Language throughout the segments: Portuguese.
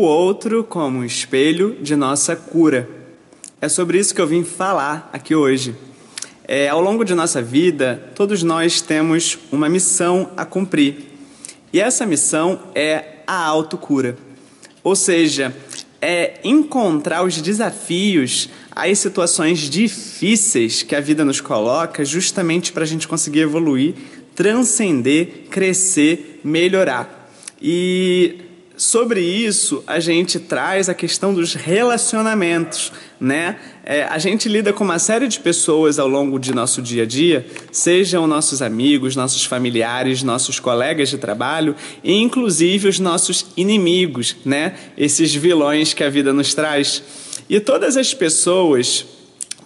outro como um espelho de nossa cura. É sobre isso que eu vim falar aqui hoje. É, ao longo de nossa vida, todos nós temos uma missão a cumprir. E essa missão é a autocura. Ou seja, é encontrar os desafios, as situações difíceis que a vida nos coloca, justamente para a gente conseguir evoluir, transcender, crescer, melhorar. E sobre isso, a gente traz a questão dos relacionamentos, né? É, a gente lida com uma série de pessoas ao longo de nosso dia a dia, sejam nossos amigos, nossos familiares, nossos colegas de trabalho e inclusive os nossos inimigos, né? Esses vilões que a vida nos traz. E todas as pessoas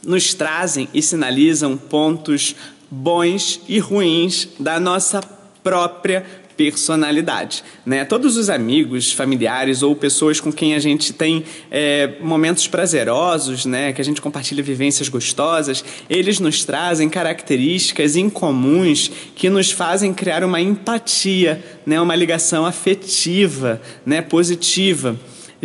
nos trazem e sinalizam pontos bons e ruins da nossa própria personalidade. Né? Todos os amigos, familiares ou pessoas com quem a gente tem é, momentos prazerosos, né? que a gente compartilha vivências gostosas, eles nos trazem características incomuns que nos fazem criar uma empatia, né? uma ligação afetiva, né? positiva.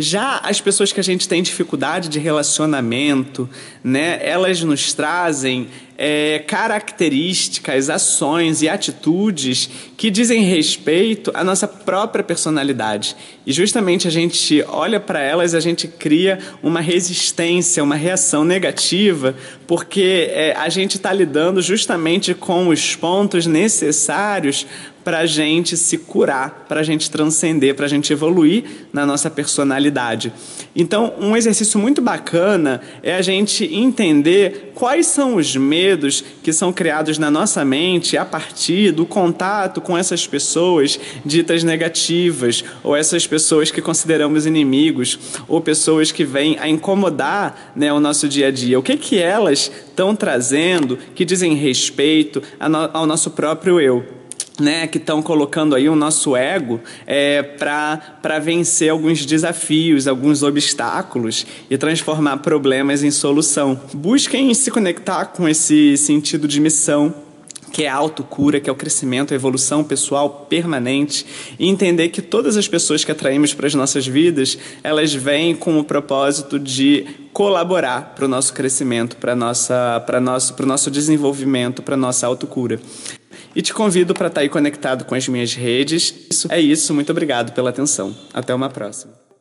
Já as pessoas que a gente tem dificuldade de relacionamento, né, elas nos trazem é, características, ações e atitudes que dizem respeito à nossa própria personalidade. E justamente a gente olha para elas a gente cria uma resistência, uma reação negativa, porque é, a gente está lidando justamente com os pontos necessários para a gente se curar, para a gente transcender, para a gente evoluir na nossa personalidade. Então, um exercício muito bacana é a gente entender quais são os medos que são criados na nossa mente a partir do contato com essas pessoas ditas negativas, ou essas pessoas que consideramos inimigos, ou pessoas que vêm a incomodar né, o nosso dia a dia. O que, que elas estão trazendo que dizem respeito ao nosso próprio eu? Né, que estão colocando aí o nosso ego é, para vencer alguns desafios, alguns obstáculos e transformar problemas em solução. Busquem se conectar com esse sentido de missão que é a autocura, que é o crescimento, a evolução pessoal permanente, e entender que todas as pessoas que atraímos para as nossas vidas, elas vêm com o propósito de colaborar para o nosso crescimento, para nossa, para nosso, para o nosso desenvolvimento, para nossa autocura. E te convido para estar aí conectado com as minhas redes. Isso é isso. Muito obrigado pela atenção. Até uma próxima.